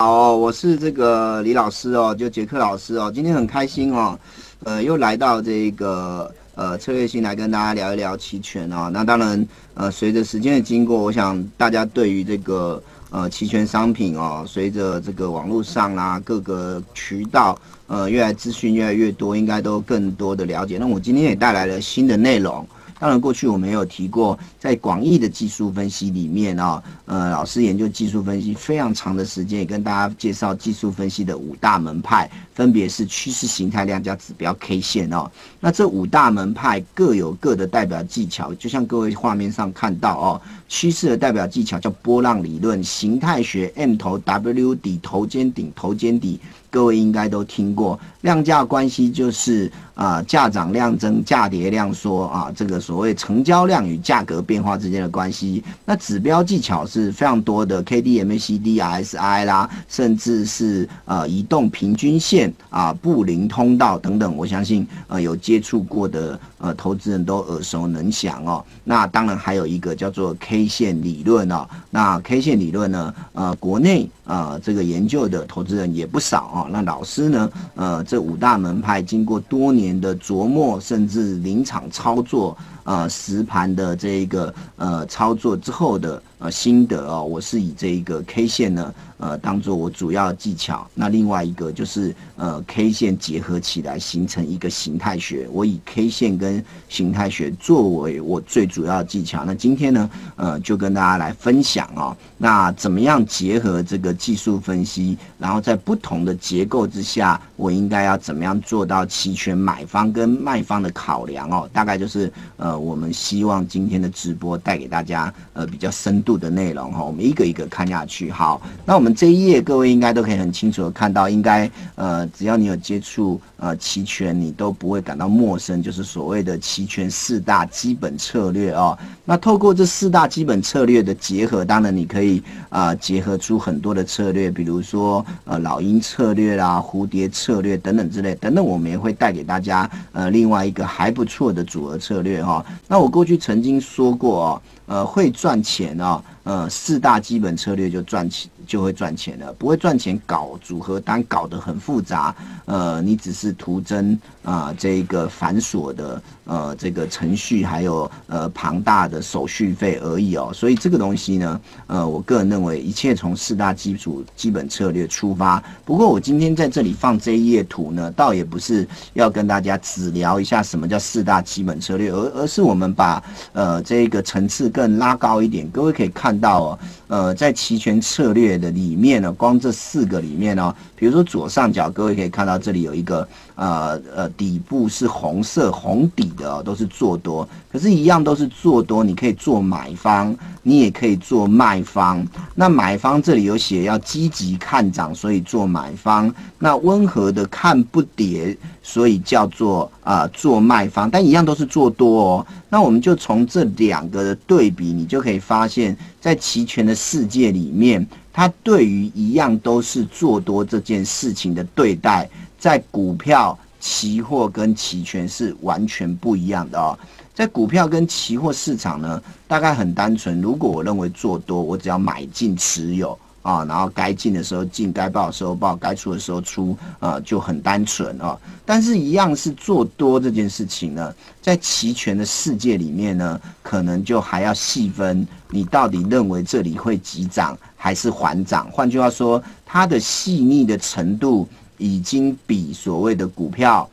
好，我是这个李老师哦，就杰克老师哦，今天很开心哦，呃，又来到这个呃策略性来跟大家聊一聊期权哦。那当然，呃，随着时间的经过，我想大家对于这个呃期权商品哦，随着这个网络上啦各个渠道呃越来资讯越来越多，应该都更多的了解。那我今天也带来了新的内容。当然，过去我们有提过，在广义的技术分析里面啊，呃，老师研究技术分析非常长的时间，也跟大家介绍技术分析的五大门派，分别是趋势形态、量价指标、K 线哦。那这五大门派各有各的代表技巧，就像各位画面上看到哦，趋势的代表技巧叫波浪理论，形态学 M 头 W 底头肩顶头肩底。各位应该都听过，量价关系就是啊价涨量增，价跌量缩啊，这个所谓成交量与价格变化之间的关系。那指标技巧是非常多的，K D M A C D R S I 啦，甚至是呃移动平均线啊、布林通道等等，我相信呃有接触过的呃投资人都耳熟能详哦。那当然还有一个叫做 K 线理论哦。那 K 线理论呢，呃国内啊这个研究的投资人也不少啊。那老师呢？呃，这五大门派经过多年的琢磨，甚至临场操作。呃，实盘的这一个呃操作之后的呃心得哦，我是以这一个 K 线呢呃当做我主要技巧。那另外一个就是呃 K 线结合起来形成一个形态学，我以 K 线跟形态学作为我最主要的技巧。那今天呢呃就跟大家来分享哦，那怎么样结合这个技术分析，然后在不同的结构之下，我应该要怎么样做到期权买方跟卖方的考量哦？大概就是呃。我们希望今天的直播带给大家呃比较深度的内容哈，我们一个一个看下去。好，那我们这一页各位应该都可以很清楚的看到，应该呃只要你有接触呃期权，你都不会感到陌生，就是所谓的期权四大基本策略哦。那透过这四大基本策略的结合，当然你可以啊结合出很多的策略，比如说呃老鹰策略啦、蝴蝶策略等等之类等等，我们也会带给大家呃另外一个还不错的组合策略哈。那我过去曾经说过哦，呃，会赚钱哦，呃，四大基本策略就赚钱。就会赚钱了，不会赚钱搞组合单搞得很复杂，呃，你只是图增啊这个繁琐的呃这个程序，还有呃庞大的手续费而已哦。所以这个东西呢，呃，我个人认为一切从四大基础基本策略出发。不过我今天在这里放这一页图呢，倒也不是要跟大家只聊一下什么叫四大基本策略，而而是我们把呃这个层次更拉高一点。各位可以看到哦，呃，在期权策略。的里面呢，光这四个里面呢，比如说左上角，各位可以看到这里有一个呃呃底部是红色红底的，都是做多，可是，一样都是做多，你可以做买方，你也可以做卖方。那买方这里有写要积极看涨，所以做买方；那温和的看不跌，所以叫做啊做卖方。但一样都是做多哦。那我们就从这两个的对比，你就可以发现，在期权的世界里面。它对于一样都是做多这件事情的对待，在股票、期货跟期权是完全不一样的哦。在股票跟期货市场呢，大概很单纯。如果我认为做多，我只要买进持有。啊，然后该进的时候进，该报的时候报，该出的时候出，啊，就很单纯啊。但是，一样是做多这件事情呢，在期权的世界里面呢，可能就还要细分，你到底认为这里会急涨还是缓涨？换句话说，它的细腻的程度已经比所谓的股票，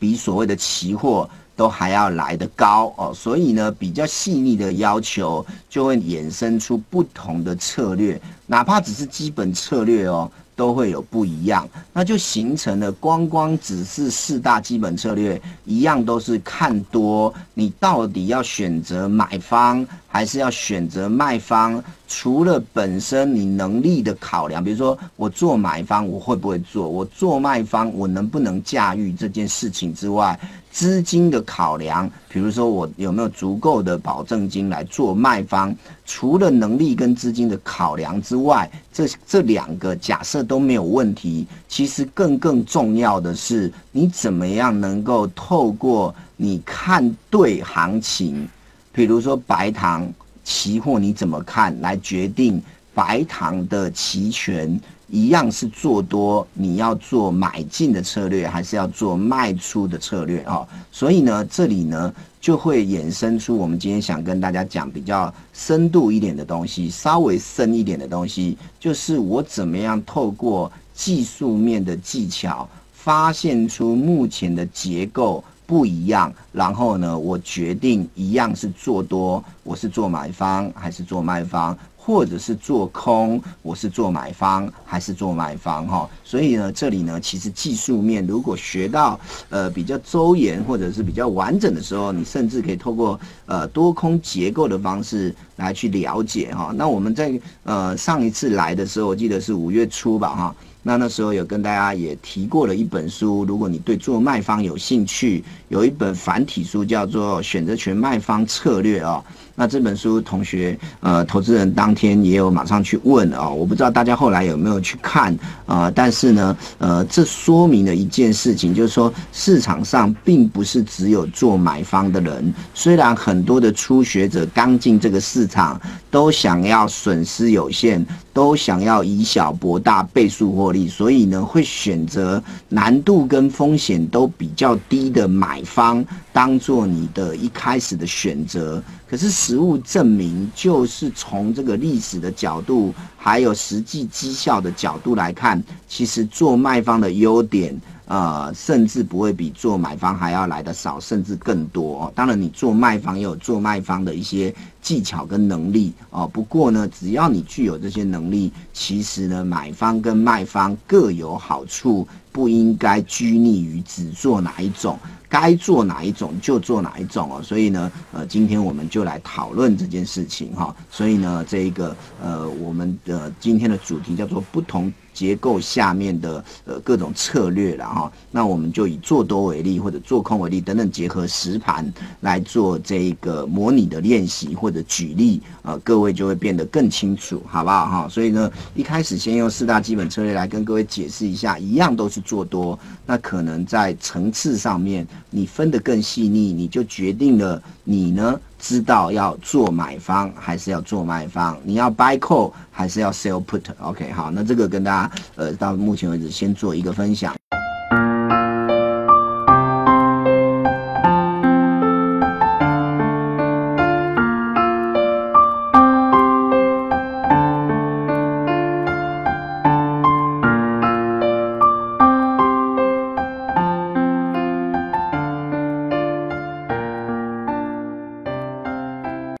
比所谓的期货。都还要来得高哦，所以呢，比较细腻的要求就会衍生出不同的策略，哪怕只是基本策略哦。都会有不一样，那就形成了光光只是四大基本策略，一样都是看多。你到底要选择买方还是要选择卖方？除了本身你能力的考量，比如说我做买方我会不会做，我做卖方我能不能驾驭这件事情之外，资金的考量，比如说我有没有足够的保证金来做卖方？除了能力跟资金的考量之外，这这两个假设都没有问题。其实更更重要的是，你怎么样能够透过你看对行情，比如说白糖期货，你怎么看来决定？白糖的期权一样是做多，你要做买进的策略，还是要做卖出的策略啊？所以呢，这里呢就会衍生出我们今天想跟大家讲比较深度一点的东西，稍微深一点的东西，就是我怎么样透过技术面的技巧，发现出目前的结构。不一样，然后呢，我决定一样是做多，我是做买方还是做卖方，或者是做空，我是做买方还是做卖方哈。所以呢，这里呢，其实技术面如果学到呃比较周延或者是比较完整的时候，你甚至可以透过呃多空结构的方式来去了解哈。那我们在呃上一次来的时候，我记得是五月初吧哈。那那时候有跟大家也提过了一本书，如果你对做卖方有兴趣，有一本繁体书叫做《选择权卖方策略》哦。那这本书，同学呃，投资人当天也有马上去问啊，我不知道大家后来有没有去看啊？但是呢，呃，这说明了一件事情，就是说市场上并不是只有做买方的人，虽然很多的初学者刚进这个市场，都想要损失有限，都想要以小博大，倍数获利，所以呢，会选择难度跟风险都比较低的买方，当做你的一开始的选择。可是实物证明，就是从这个历史的角度，还有实际绩效的角度来看，其实做卖方的优点，呃，甚至不会比做买方还要来的少，甚至更多。当然，你做卖方也有做卖方的一些技巧跟能力哦。不过呢，只要你具有这些能力，其实呢，买方跟卖方各有好处，不应该拘泥于只做哪一种。该做哪一种就做哪一种哦，所以呢，呃，今天我们就来讨论这件事情哈。所以呢，这一个呃，我们的今天的主题叫做不同。结构下面的呃各种策略了哈，那我们就以做多为例，或者做空为例等等，结合实盘来做这个模拟的练习或者举例，呃，各位就会变得更清楚，好不好哈？所以呢，一开始先用四大基本策略来跟各位解释一下，一样都是做多，那可能在层次上面你分得更细腻，你就决定了你呢。知道要做买方还是要做卖方？你要 buy call 还是要 sell put？OK，好，那这个跟大家呃到目前为止先做一个分享。